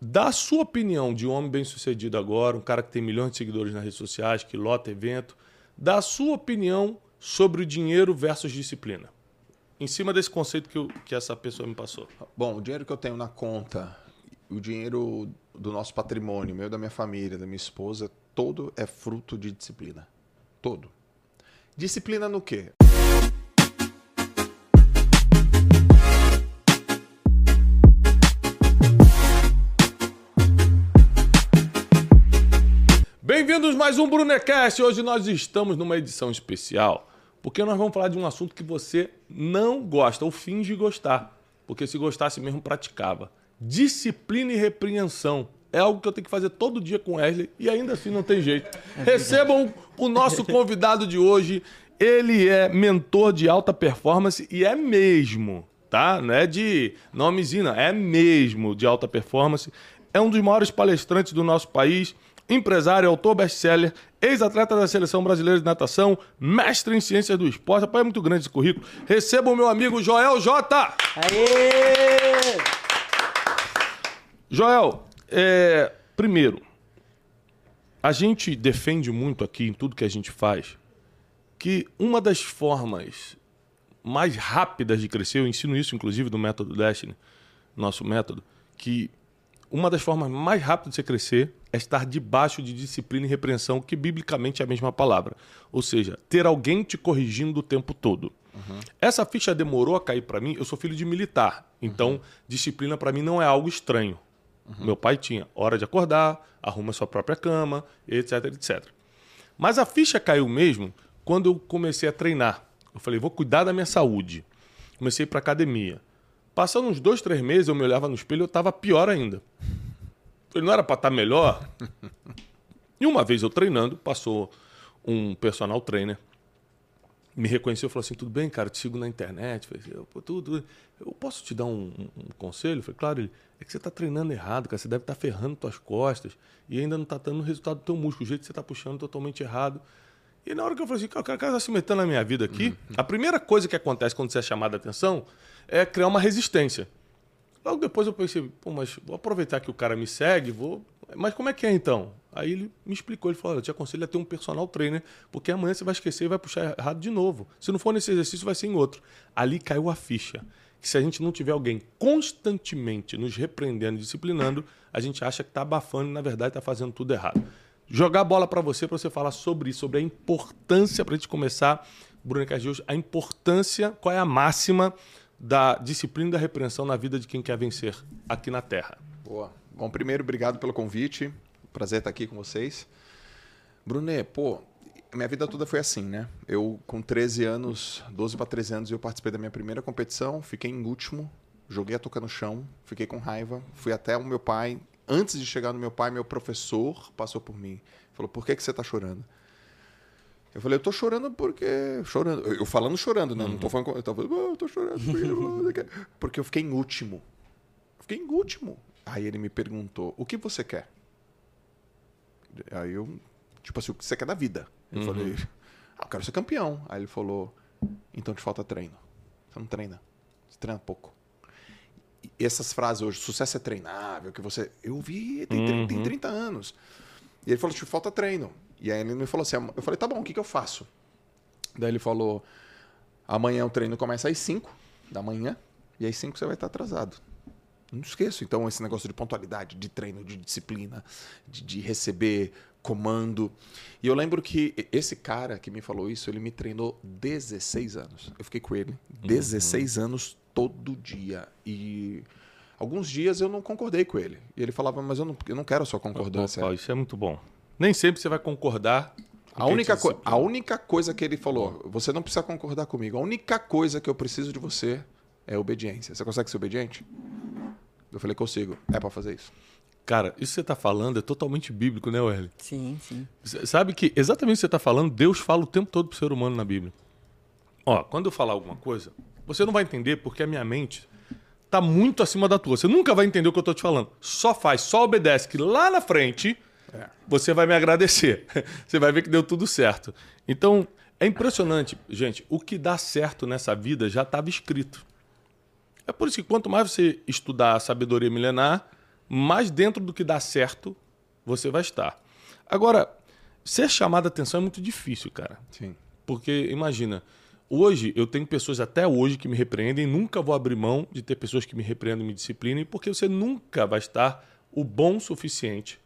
Dá a sua opinião de um homem bem-sucedido agora, um cara que tem milhões de seguidores nas redes sociais, que lota evento. Dá a sua opinião sobre o dinheiro versus disciplina. Em cima desse conceito que, eu, que essa pessoa me passou. Bom, o dinheiro que eu tenho na conta, o dinheiro do nosso patrimônio, meu da minha família, da minha esposa, todo é fruto de disciplina. Todo. Disciplina no quê? Bem-vindos mais um Brunecast. Hoje nós estamos numa edição especial, porque nós vamos falar de um assunto que você não gosta ou finge gostar, porque se gostasse mesmo praticava. Disciplina e repreensão. É algo que eu tenho que fazer todo dia com Wesley e ainda assim não tem jeito. Recebam o nosso convidado de hoje. Ele é mentor de alta performance e é mesmo, tá? Não é de nomezinho, não. É mesmo de alta performance. É um dos maiores palestrantes do nosso país empresário, autor best-seller, ex-atleta da Seleção Brasileira de Natação, mestre em Ciências do Esporte. Rapaz, é muito grande esse currículo. Receba o meu amigo Joel J. Aê! Joel, é, primeiro, a gente defende muito aqui em tudo que a gente faz que uma das formas mais rápidas de crescer, eu ensino isso inclusive do método Destiny, nosso método, que uma das formas mais rápidas de você crescer é estar debaixo de disciplina e repreensão, que biblicamente é a mesma palavra. Ou seja, ter alguém te corrigindo o tempo todo. Uhum. Essa ficha demorou a cair para mim. Eu sou filho de militar, então uhum. disciplina para mim não é algo estranho. Uhum. Meu pai tinha hora de acordar, arruma sua própria cama, etc, etc. Mas a ficha caiu mesmo quando eu comecei a treinar. Eu falei, vou cuidar da minha saúde. Comecei para academia. Passando uns dois, três meses, eu me olhava no espelho e eu estava pior ainda. Ele não era para estar tá melhor? E uma vez eu treinando, passou um personal trainer, me reconheceu e falou assim: tudo bem, cara, te sigo na internet. Falei, eu, tudo, eu posso te dar um, um, um conselho? falei, claro, ele, é que você está treinando errado, cara. Você deve estar tá ferrando suas costas e ainda não está dando o resultado do teu músculo. O jeito que você está puxando totalmente errado. E na hora que eu falei assim, cara, o cara está se metendo na minha vida aqui, uhum. a primeira coisa que acontece quando você é chamado a atenção é criar uma resistência. Logo depois eu pensei, pô, mas vou aproveitar que o cara me segue, vou. Mas como é que é então? Aí ele me explicou, ele falou: eu te aconselho a ter um personal trainer, porque amanhã você vai esquecer e vai puxar errado de novo. Se não for nesse exercício, vai ser em outro. Ali caiu a ficha. Que se a gente não tiver alguém constantemente nos repreendendo, disciplinando, a gente acha que está abafando e na verdade está fazendo tudo errado. Jogar a bola para você, para você falar sobre isso, sobre a importância, para a gente começar, Bruno Cardios, a importância, qual é a máxima da disciplina e da repreensão na vida de quem quer vencer aqui na Terra. Boa. Bom, primeiro, obrigado pelo convite. Prazer estar aqui com vocês. Brunet, pô, minha vida toda foi assim, né? Eu, com 13 anos, 12 para 13 anos, eu participei da minha primeira competição, fiquei em último, joguei a touca no chão, fiquei com raiva, fui até o meu pai. Antes de chegar no meu pai, meu professor passou por mim. Falou, por que, que você está chorando? Eu falei, eu tô chorando porque. Chorando. Eu falando chorando, né? Uhum. Não tô uhum. falando. Eu tava falando, oh, eu tô chorando. Porque... porque eu fiquei em último. Fiquei em último. Aí ele me perguntou, o que você quer? Aí eu, tipo assim, o que você quer da vida? Eu uhum. falei, ah, eu quero ser campeão. Aí ele falou, então te falta treino. Você não treina. Você treina pouco. E essas frases hoje, sucesso é treinável, que você. Eu vi, tem, uhum. tem 30 anos. E ele falou, te falta treino. E aí ele me falou assim: eu falei, tá bom, o que, que eu faço? Daí ele falou: amanhã o treino começa às 5 da manhã, e às 5 você vai estar atrasado. Não esqueço, então, esse negócio de pontualidade, de treino, de disciplina, de, de, receber comando. E eu lembro que esse cara que me falou isso, ele me treinou 16 anos. Eu fiquei com ele 16 uhum. anos todo dia. E alguns dias eu não concordei com ele. E ele falava, mas eu não, eu não quero a sua concordância. Oh, isso é muito bom. Nem sempre você vai concordar. A única, a única coisa que ele falou, você não precisa concordar comigo. A única coisa que eu preciso de você é obediência. Você consegue ser obediente? Eu falei, consigo. É para fazer isso. Cara, isso que você está falando é totalmente bíblico, né, Welly? Sim, sim. Sabe que exatamente o que você está falando, Deus fala o tempo todo para o ser humano na Bíblia. Ó, quando eu falar alguma coisa, você não vai entender porque a minha mente está muito acima da tua. Você nunca vai entender o que eu estou te falando. Só faz, só obedece que lá na frente. Você vai me agradecer. Você vai ver que deu tudo certo. Então, é impressionante, gente. O que dá certo nessa vida já estava escrito. É por isso que quanto mais você estudar a sabedoria milenar, mais dentro do que dá certo você vai estar. Agora, ser chamado a atenção é muito difícil, cara. Sim. Porque, imagina, hoje eu tenho pessoas até hoje que me repreendem, nunca vou abrir mão de ter pessoas que me repreendem e me disciplinem, porque você nunca vai estar o bom suficiente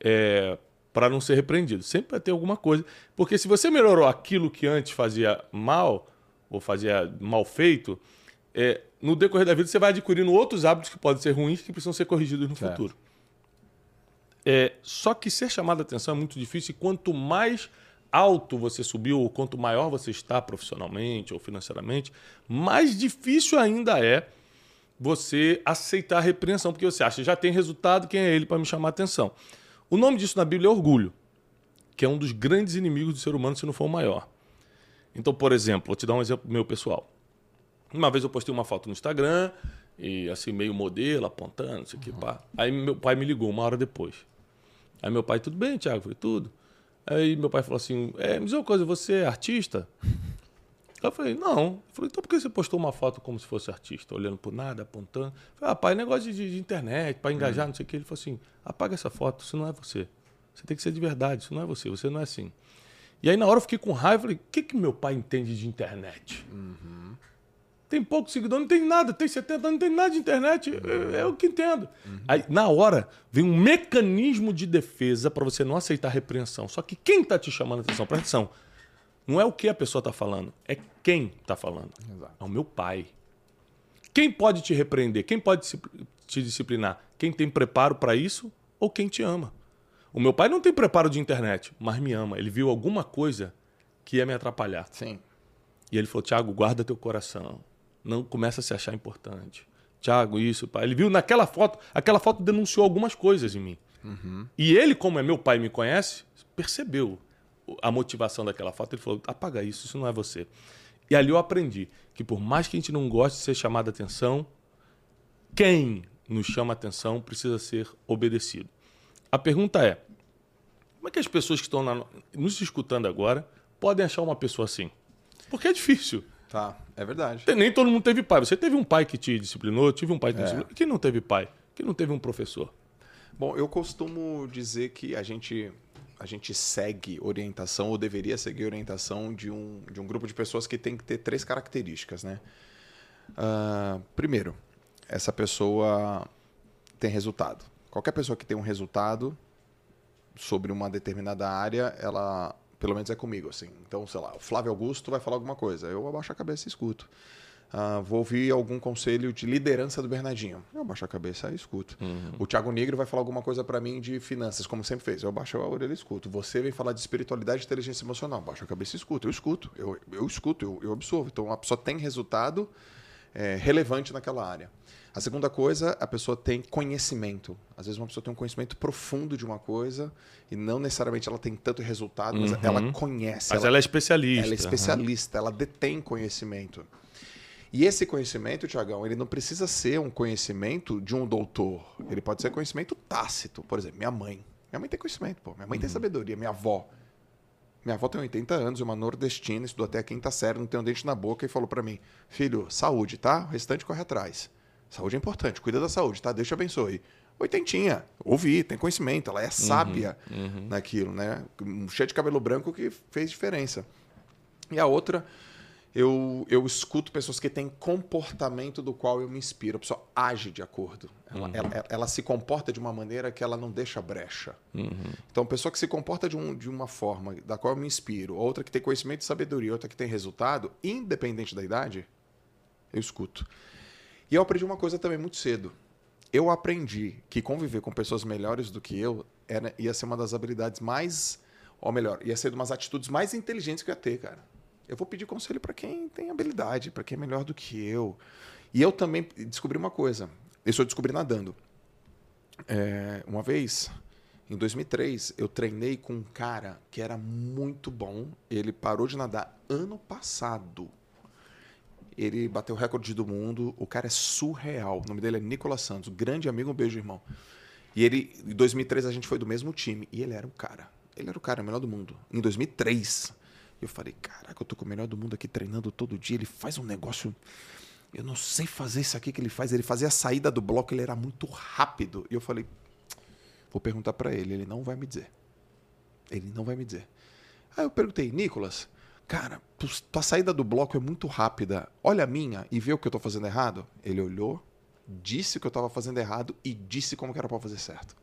é, para não ser repreendido. Sempre vai ter alguma coisa. Porque se você melhorou aquilo que antes fazia mal, ou fazia mal feito, é, no decorrer da vida você vai adquirindo outros hábitos que podem ser ruins que precisam ser corrigidos no Certo. futuro. É, só que ser chamado a atenção é muito difícil e quanto mais alto você subiu, ou quanto maior você está profissionalmente ou financeiramente, mais difícil ainda é você aceitar a repreensão, porque você acha, já tem resultado, quem é ele para me chamar a atenção? O nome disso na Bíblia é orgulho, que é um dos grandes inimigos do ser humano, se não for o maior. Então, por exemplo, vou te dar um exemplo meu pessoal. Uma vez eu postei uma foto no Instagram, e assim, meio modelo, apontando, não sei o que, pá. Aí meu pai me ligou uma hora depois. Aí meu pai, tudo bem, Thiago? Eu falei, tudo. Aí meu pai falou assim, é, me diz uma coisa, você é artista? Eu falei, não. Ele falou, então por que você postou uma foto como se fosse artista, olhando por nada, apontando? Eu falei, ah, pai, negócio de, de internet, para engajar, não sei o que. Ele falou assim, apaga essa foto, isso não é você. Você tem que ser de verdade, isso não é você, você não é assim. E aí na hora eu fiquei com raiva, falei, o que, que meu pai entende de internet? Tem pouco seguidor, não tem nada, tem 70 anos, não tem nada de internet, é, é o que entendo. Aí, na hora, vem um mecanismo de defesa para você não aceitar repreensão. Só que quem está te chamando a atenção, presta atenção, não é o que a pessoa está falando, é quem está falando. Exato. É o meu pai. Quem pode te repreender? Quem pode te disciplinar? Quem tem preparo para isso ou quem te ama? O meu pai não tem preparo de internet, mas me ama. Ele viu alguma coisa que ia me atrapalhar. Sim. E ele falou: Tiago, guarda teu coração. Não começa a se achar importante. Tiago, isso, pai. Ele viu naquela foto, aquela foto denunciou algumas coisas em mim. E ele, como é meu pai e me conhece, percebeu a motivação daquela foto. Ele falou: apaga isso, isso não é você. E ali eu aprendi que por mais que a gente não goste de ser chamado a atenção, quem nos chama a atenção precisa ser obedecido. A pergunta é: como é que as pessoas que estão na- nos escutando agora podem achar uma pessoa assim? Porque é difícil. Tá, é verdade. Nem todo mundo teve pai. Você teve um pai que te disciplinou, eu tive um pai que te É. disciplinou. Quem não teve pai? Quem não teve um professor? Bom, eu costumo dizer que a gente, a gente segue orientação, ou deveria seguir orientação de um, de um grupo de pessoas que tem que ter três características, né? Ah, primeiro, essa pessoa tem resultado. Qualquer pessoa que tem um resultado sobre uma determinada área, ela, pelo menos é comigo, assim. Então, sei lá, o Flávio Augusto vai falar alguma coisa, eu abaixo a cabeça e escuto. Ah, vou ouvir algum conselho de liderança do Bernardinho. Eu abaixo a cabeça e escuto. O Thiago Negro vai falar alguma coisa para mim de finanças, como sempre fez. Eu abaixo a orelha e escuto. Você vem falar de espiritualidade e inteligência emocional. Abaixo a cabeça e escuto. Eu escuto. Eu, eu escuto, eu, eu absorvo. Então, a pessoa tem resultado é, relevante naquela área. A segunda coisa, a pessoa tem conhecimento. Às vezes uma pessoa tem um conhecimento profundo de uma coisa e não necessariamente ela tem tanto resultado, mas Uhum. ela conhece. Mas ela é especialista. Ela é especialista, ela detém conhecimento. E esse conhecimento, Tiagão, ele não precisa ser um conhecimento de um doutor. Ele pode ser conhecimento tácito. Por exemplo, minha mãe. Minha mãe tem conhecimento, pô. Minha mãe tem sabedoria. Minha avó. Minha avó tem 80 anos, é uma nordestina, estudou até a quinta série, não tem um dente na boca e falou para mim: Filho, saúde, tá? O restante corre atrás. Saúde é importante, cuida da saúde, tá? Deus te abençoe. Oitentinha, ouvi, tem conhecimento, ela é sábia naquilo, né? Cheia de cabelo branco que fez diferença. E a outra, eu, eu escuto pessoas que têm comportamento do qual eu me inspiro. A pessoa age de acordo. Ela, ela, ela- ela se comporta de uma maneira que ela não deixa brecha. Então, pessoa que se comporta de, um, de uma forma da qual eu me inspiro, outra que tem conhecimento e sabedoria, outra que tem resultado, independente da idade, eu escuto. E eu aprendi uma coisa também muito cedo. Eu aprendi que conviver com pessoas melhores do que eu era, ia ser uma das habilidades mais. Ou melhor, ia ser uma das atitudes mais inteligentes que eu ia ter, cara. Eu vou pedir conselho para quem tem habilidade, para quem é melhor do que eu. E eu também descobri uma coisa. Isso eu descobri nadando. É, uma vez, em 2003, eu treinei com um cara que era muito bom. Ele parou de nadar ano passado. Ele bateu o recorde do mundo. O cara é surreal. O nome dele é Nicolas Santos. Grande amigo, um beijo, irmão. E ele, em 2003, a gente foi do mesmo time. E ele era o cara. Ele era o cara, melhor do mundo. Em 2003. Eu falei, caraca, eu tô com o melhor do mundo aqui treinando todo dia. Ele faz um negócio. eu não sei fazer isso aqui que ele faz. Ele fazia a saída do bloco, ele era muito rápido. E eu falei, vou perguntar para ele, ele não vai me dizer. Ele não vai me dizer. Aí eu perguntei, Nicolas, cara, tua saída do bloco é muito rápida. Olha a minha e vê o que eu tô fazendo errado. Ele olhou, disse o que eu tava fazendo errado e disse como que era para fazer certo.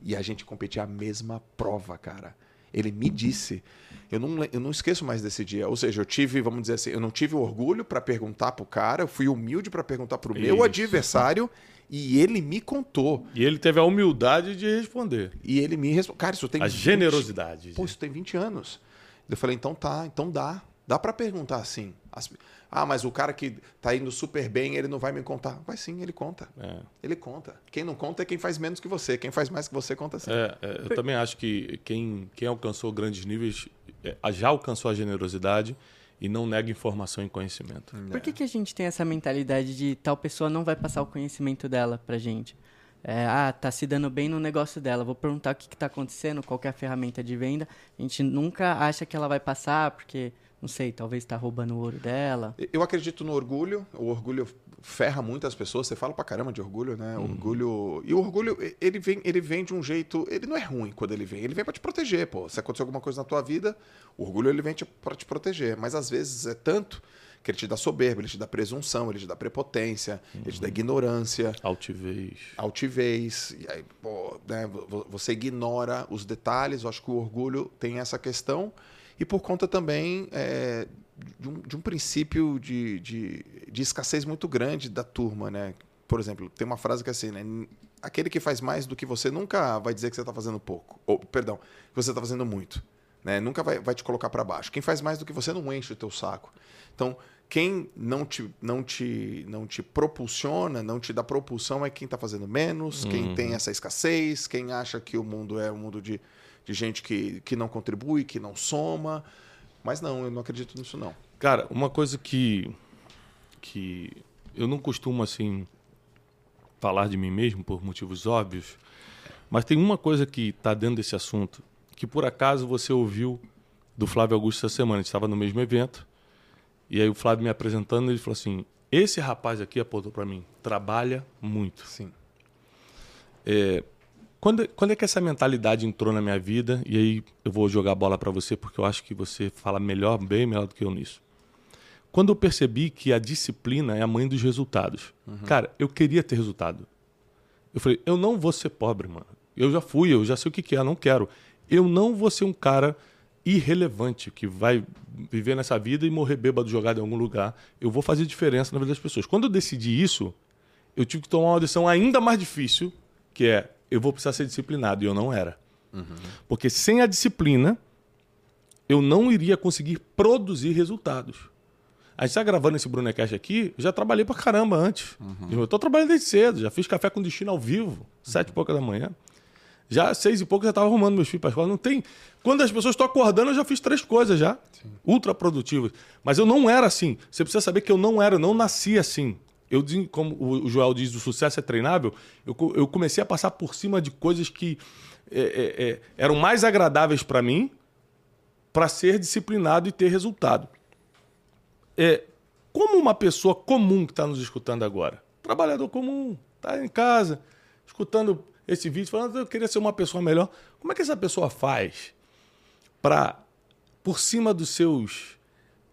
E a gente competia a mesma prova, cara. Ele me disse. Eu não, eu não esqueço mais desse dia. Ou seja, eu tive, vamos dizer assim, eu não tive orgulho para perguntar pro cara, eu fui humilde para perguntar pro Isso. meu adversário e ele me contou. E ele teve a humildade de responder. E ele me respondeu. Cara, isso tem. A 20... generosidade. Pô, isso tem 20 anos. Eu falei, então tá, então dá. Dá para perguntar assim. Ah, mas o cara que tá indo super bem, ele não vai me contar. Vai sim, ele conta. É. Ele conta. Quem não conta é quem faz menos que você. Quem faz mais que você, conta sim. É, é, eu também acho que quem, quem alcançou grandes níveis é, já alcançou a generosidade e não nega informação e conhecimento. Por que, que a gente tem essa mentalidade de tal pessoa não vai passar o conhecimento dela pra gente? É, ah, tá se dando bem no negócio dela. Vou perguntar o que, está acontecendo, qual é a ferramenta de venda. A gente nunca acha que ela vai passar, porque não sei, talvez está roubando o ouro dela. Eu acredito no orgulho. O orgulho ferra muitas pessoas. Você fala pra caramba de orgulho, né? Uhum. Orgulho. E o orgulho, ele vem, ele vem de um jeito. Ele não é ruim quando ele vem. Ele vem para te proteger, pô. Se acontecer alguma coisa na tua vida, o orgulho ele vem para te proteger. Mas às vezes é tanto que ele te dá soberba, ele te dá presunção, ele te dá prepotência, uhum. ele te dá ignorância. Altivez. Altivez. E aí, pô, né, você ignora os detalhes. Eu acho que o orgulho tem essa questão e por conta também é, de, um, de, um, princípio de, de, de, escassez muito grande da turma, né? Por exemplo, tem uma frase que é assim, né? Aquele que faz mais do que você nunca vai dizer que você está fazendo pouco. Ou, perdão, que você está fazendo muito. Né? Nunca vai, vai te colocar para baixo. Quem faz mais do que você não enche o teu saco. Então, quem não te, não te, não te propulsiona, não te dá propulsão é quem está fazendo menos, uhum. quem tem essa escassez, quem acha que o mundo é um mundo de de gente que, que não contribui, que não soma. Mas não, eu não acredito nisso não. Cara, uma coisa que que eu não costumo assim falar de mim mesmo por motivos óbvios, mas tem uma coisa que está dentro desse assunto que por acaso você ouviu do Flávio Augusto essa semana. A gente estava no mesmo evento e aí o Flávio me apresentando ele falou assim: esse rapaz aqui apontou para mim, trabalha muito. Sim. É, quando, quando é que essa mentalidade entrou na minha vida? E aí eu vou jogar a bola para você porque eu acho que você fala melhor, bem melhor do que eu nisso. Quando eu percebi que a disciplina é a mãe dos resultados. Uhum. Cara, eu queria ter resultado. Eu falei, eu não vou ser pobre, mano. Eu já fui, eu já sei o que, que é, não quero. Eu não vou ser um cara irrelevante que vai viver nessa vida e morrer bêbado jogado em algum lugar. Eu vou fazer diferença na vida das pessoas. Quando eu decidi isso, eu tive que tomar uma decisão ainda mais difícil, que é eu vou precisar ser disciplinado. E eu não era. Uhum. Porque sem a disciplina, eu não iria conseguir produzir resultados. A gente está gravando esse Brunecast aqui, eu já trabalhei pra caramba antes. Uhum. Eu estou trabalhando desde cedo, já fiz café com destino ao vivo, sete e pouca da manhã. Já seis e pouco já estava arrumando meus filhos para escola. Não tem. Quando as pessoas estão acordando, eu já fiz três coisas já. Sim. Ultra produtivas. Mas eu não era assim. Você precisa saber que eu não era, eu não nasci assim eu, como o Joel diz, o sucesso é treinável, eu, eu comecei a passar por cima de coisas que é, é, é eram mais agradáveis para mim para ser disciplinado e ter resultado. É, como uma pessoa comum que está nos escutando agora, trabalhador comum, está em casa, escutando esse vídeo, falando, eu queria ser uma pessoa melhor. Como é que essa pessoa faz para, por cima dos seus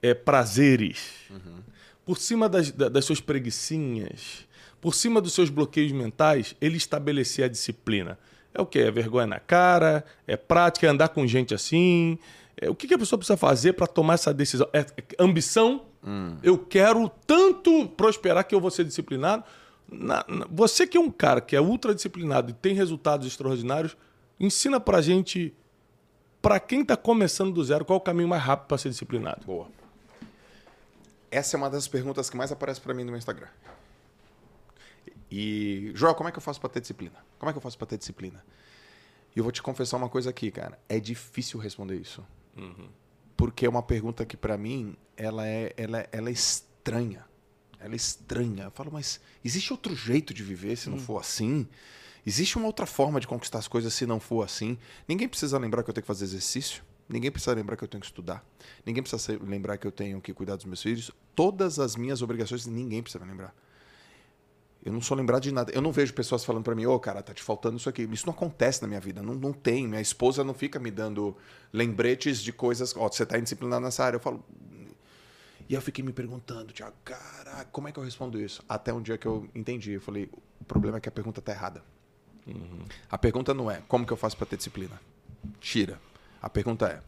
é, prazeres, uhum por cima das, das suas preguiçinhas, por cima dos seus bloqueios mentais, ele estabelecer a disciplina. É o que? É vergonha na cara, é prática, é andar com gente assim. É, o que, que a pessoa precisa fazer para tomar essa decisão? É, é ambição? Hum. Eu quero tanto prosperar que eu vou ser disciplinado. Na, na, você que é um cara que é ultra disciplinado e tem resultados extraordinários, ensina pra gente, para quem está começando do zero, qual é o caminho mais rápido para ser disciplinado. Boa. Essa é uma das perguntas que mais aparece para mim no meu Instagram. E, Joel, como é que eu faço para ter disciplina? Como é que eu faço para ter disciplina? E eu vou te confessar uma coisa aqui, cara. É difícil responder isso. Uhum. Porque é uma pergunta que, para mim, ela é, ela, é, ela é estranha. Ela é estranha. Eu falo, mas existe outro jeito de viver se não uhum. for assim? Existe uma outra forma de conquistar as coisas se não for assim? Ninguém precisa lembrar que eu tenho que fazer exercício. Ninguém precisa lembrar que eu tenho que estudar. Ninguém precisa lembrar que eu tenho que cuidar dos meus filhos. Todas as minhas obrigações, ninguém precisa me lembrar. Eu não sou lembrado de nada. Eu não vejo pessoas falando para mim, ô, oh, cara, tá te faltando isso aqui. Isso não acontece na minha vida. Não, não tem. Minha esposa não fica me dando lembretes de coisas. Ó, oh, você tá indisciplinado nessa área. Eu falo. E eu fiquei me perguntando, Tiago, cara, como é que eu respondo isso? Até um dia que eu entendi. Eu falei, o problema é que a pergunta tá errada. Uhum. A pergunta não é como que eu faço para ter disciplina. Tira. A pergunta é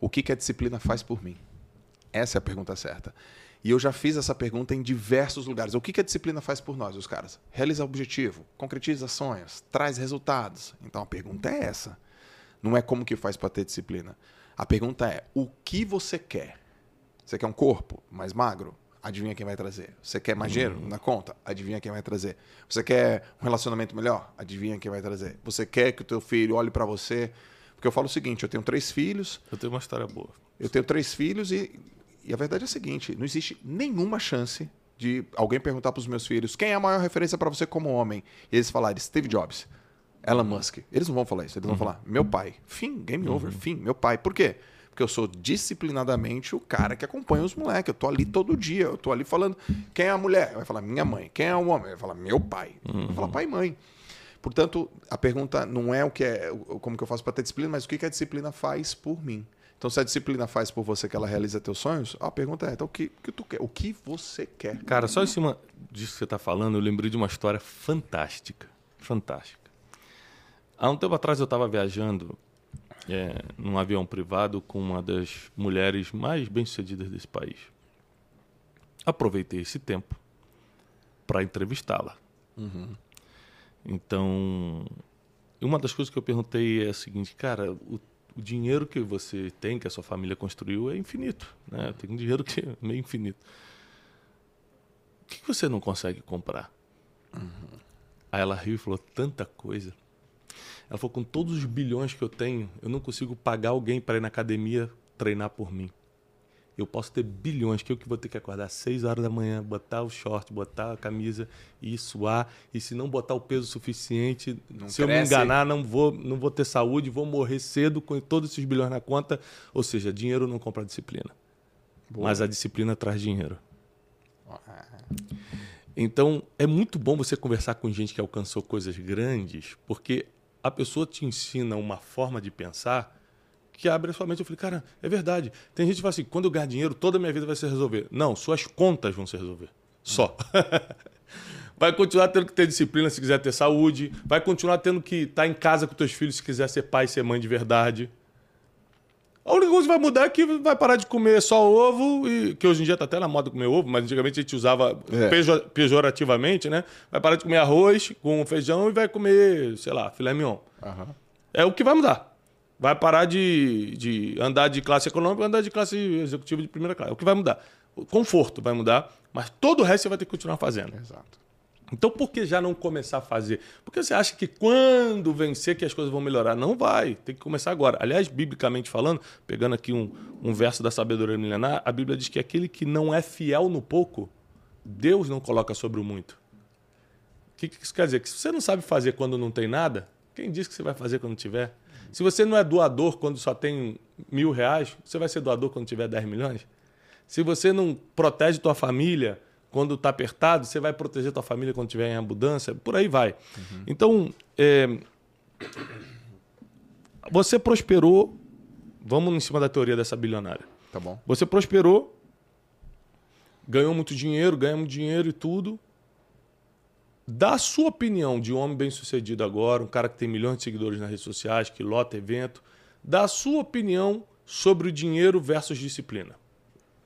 o que, que a disciplina faz por mim? Essa é a pergunta certa. E eu já fiz essa pergunta em diversos lugares. O que, que a disciplina faz por nós, os caras? Realiza objetivo, concretiza sonhos, traz resultados. Então a pergunta é essa. Não é como que faz para ter disciplina. A pergunta é: o que você quer? Você quer um corpo mais magro? Adivinha quem vai trazer. Você quer mais dinheiro uhum. na conta? Adivinha quem vai trazer. Você quer um relacionamento melhor? Adivinha quem vai trazer. Você quer que o teu filho olhe para você? Porque eu falo o seguinte: eu tenho três filhos. Eu tenho uma história boa. Eu tenho três filhos e, e a verdade é a seguinte: não existe nenhuma chance de alguém perguntar para os meus filhos quem é a maior referência para você como homem. E eles falarem Steve Jobs, Elon Musk. Eles não vão falar isso. Eles vão uhum. falar meu pai. Fim, game over, uhum. fim, meu pai. Por quê? Porque eu sou disciplinadamente o cara que acompanha os moleques. Eu tô ali todo dia. Eu tô ali falando quem é a mulher? Vai falar minha mãe. Quem é o homem? Vai falar meu pai. Uhum. Vai falar pai e mãe. Portanto, a pergunta não é o que é como que eu faço para ter disciplina, mas o que, que a disciplina faz por mim. Então, se a disciplina faz por você que ela realiza teus sonhos, a pergunta é: então, o que, que tu quer? O que você quer? Cara, só em cima disso que você está falando, eu lembrei de uma história fantástica. Fantástica. Há um tempo atrás eu estava viajando é, num avião privado com uma das mulheres mais bem-sucedidas desse país. Aproveitei esse tempo para entrevistá-la. Uhum. Então, uma das coisas que eu perguntei é a seguinte, cara, o, o, dinheiro que você tem, que a sua família construiu, é infinito. Né? Tem um dinheiro que é meio infinito. O que você não consegue comprar? Uhum. Aí ela riu e falou tanta coisa. Ela falou: com todos os bilhões que eu tenho, eu não consigo pagar alguém para ir na academia treinar por mim. Eu posso ter bilhões que eu que vou ter que acordar às 6 horas da manhã, botar o short, botar a camisa e suar. E se não botar o peso suficiente, não se cresce. eu me enganar, não vou, não vou ter saúde, vou morrer cedo com todos esses bilhões na conta. Ou seja, dinheiro não compra disciplina. Boa. Mas a disciplina traz dinheiro. Então, é muito bom você conversar com gente que alcançou coisas grandes, porque a pessoa te ensina uma forma de pensar que abre a sua mente. Eu falei, cara, é verdade. Tem gente que fala assim, quando eu ganhar dinheiro, toda a minha vida vai se resolver. Não, suas contas vão se resolver. Só. vai continuar tendo que ter disciplina se quiser ter saúde. Vai continuar tendo que estar em casa com teus filhos se quiser ser pai e ser mãe de verdade. A única coisa que vai mudar é que vai parar de comer só ovo, e, que hoje em dia está até na moda comer ovo, mas antigamente a gente usava é. pejorativamente, né? Vai parar de comer arroz com feijão e vai comer, sei lá, filé mignon. Uhum. É o que vai mudar. Vai parar de, de andar de classe econômica e andar de classe executiva de primeira classe. É o que vai mudar. O conforto vai mudar, mas todo o resto você vai ter que continuar fazendo. Exato. Então, por que já não começar a fazer? Porque você acha que quando vencer que as coisas vão melhorar? Não vai, tem que começar agora. Aliás, biblicamente falando, pegando aqui um, um verso da sabedoria milenar, a Bíblia diz que aquele que não é fiel no pouco, Deus não coloca sobre o muito. O que, que isso quer dizer? Que se você não sabe fazer quando não tem nada, quem diz que você vai fazer quando tiver? Se você não é doador quando só tem mil reais, você vai ser doador quando tiver 10 milhões? Se você não protege tua família quando está apertado, você vai proteger tua família quando tiver em abundância, por aí vai. Uhum. Então, é, você prosperou, vamos em cima da teoria dessa bilionária. Tá bom. Você prosperou, ganhou muito dinheiro, ganha muito dinheiro e tudo. Da sua opinião de um homem bem-sucedido agora, um cara que tem milhões de seguidores nas redes sociais, que lota evento, da sua opinião sobre o dinheiro versus disciplina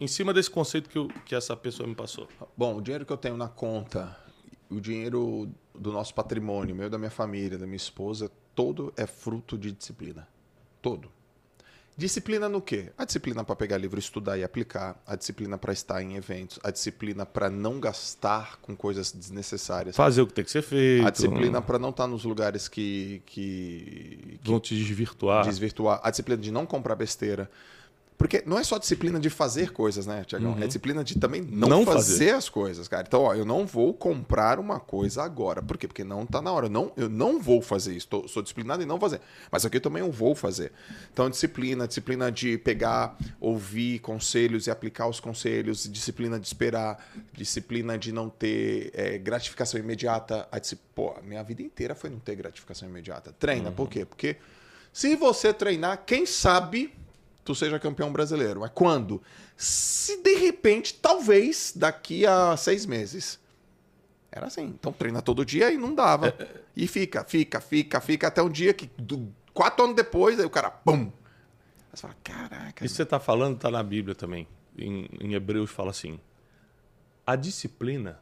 em cima desse conceito que, eu, que essa pessoa me passou? Bom, o dinheiro que eu tenho na conta, o dinheiro do nosso patrimônio, meu da minha família, da minha esposa, todo é fruto de disciplina. Todo. Disciplina no quê? A disciplina para pegar livro, estudar e aplicar, a disciplina para estar em eventos, a disciplina para não gastar com coisas desnecessárias. Fazer o que tem que ser feito. A disciplina para não estar nos lugares que, que, que vão te desvirtuar. Desvirtuar. A disciplina de não comprar besteira. Porque não é só disciplina de fazer coisas, né, Tiagão? É disciplina de também não, Não fazer, fazer. as coisas, cara. Então, ó, eu não vou comprar uma coisa agora. Por quê? Porque não tá na hora. Eu não, eu não vou fazer isso. Tô- sou disciplinado em não fazer. Mas aqui eu também eu vou fazer. Então, disciplina, disciplina de pegar, ouvir conselhos e aplicar os conselhos, disciplina de esperar, disciplina de não ter é, gratificação imediata. A Pô, a minha vida inteira foi não ter gratificação imediata. Treina, por quê? Porque se você treinar, quem sabe tu seja campeão brasileiro. Mas quando? Se de repente, talvez daqui a seis meses. Era assim. Então treina todo dia e não dava. E fica, fica, fica, fica, até um dia que, do- quatro anos depois, aí o cara, pum! Aí você fala, caraca. Isso você está falando está na Bíblia também. Em, em Hebreus fala assim: a disciplina,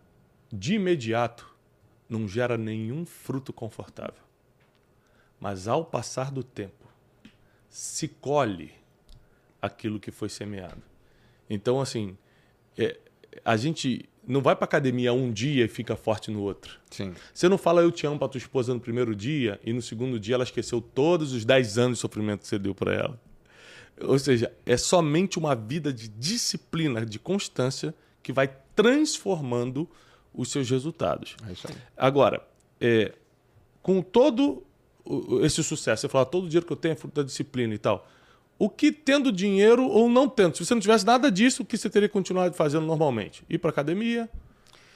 de imediato, não gera nenhum fruto confortável. Mas ao passar do tempo, se colhe aquilo que foi semeado. Então, assim, é, a gente não vai para academia um dia e fica forte no outro. Sim. Você não fala eu te amo para tua esposa no primeiro dia e no segundo dia ela esqueceu todos os 10 anos de sofrimento que você deu para ela. Ou seja, é somente uma vida de disciplina, de constância que vai transformando os seus resultados. É. Agora, é, com todo esse sucesso, você fala todo o dinheiro que eu tenho é fruto da disciplina e tal. O que tendo dinheiro ou não tendo? Se você não tivesse nada disso, o que você teria continuado fazendo normalmente? Ir para academia,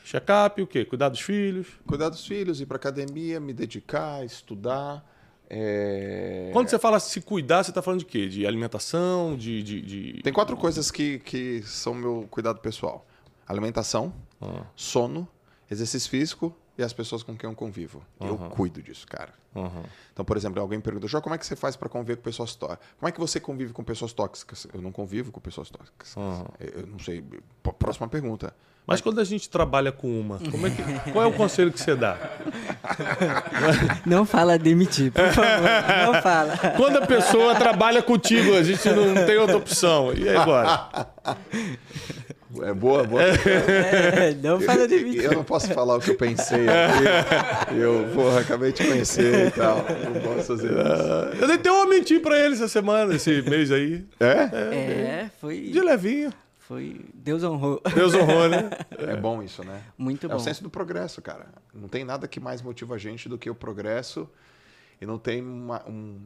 check-up, o quê? Cuidar dos filhos. Cuidar dos filhos, ir pra academia, me dedicar, estudar. é, Quando você fala se cuidar, você está falando de quê? De alimentação, de. de, de- Tem quatro coisas que, que são meu cuidado pessoal: alimentação, Ah, sono, exercício físico e as pessoas com quem eu convivo. Eu Aham. cuido disso, cara. aham. Então, por exemplo, alguém pergunta, Jó, como é que você faz para conviver com pessoas tóxicas? Como é que você convive com pessoas tóxicas? Eu não convivo com pessoas tóxicas. Aham. Eu eu não sei. Próxima pergunta. Mas quando a gente trabalha com uma, como é que, qual é o conselho que você dá? Não fala demitir, por favor. Não fala. Quando a pessoa trabalha contigo, a gente não tem outra opção. E aí agora? É boa, boa. É, não fala demitir. Eu não posso falar o que eu pensei aqui. Eu, porra, acabei de conhecer e tal. Não posso fazer isso. Ah, Eu dei uma mentir pra ele essa semana, esse mês aí. É? É, foi. De levinho. Foi. Deus honrou. Deus honrou, né? É bom isso, né? Muito É bom. o senso do progresso, cara. Não tem nada que mais motiva a gente do que o progresso e não tem uma- um,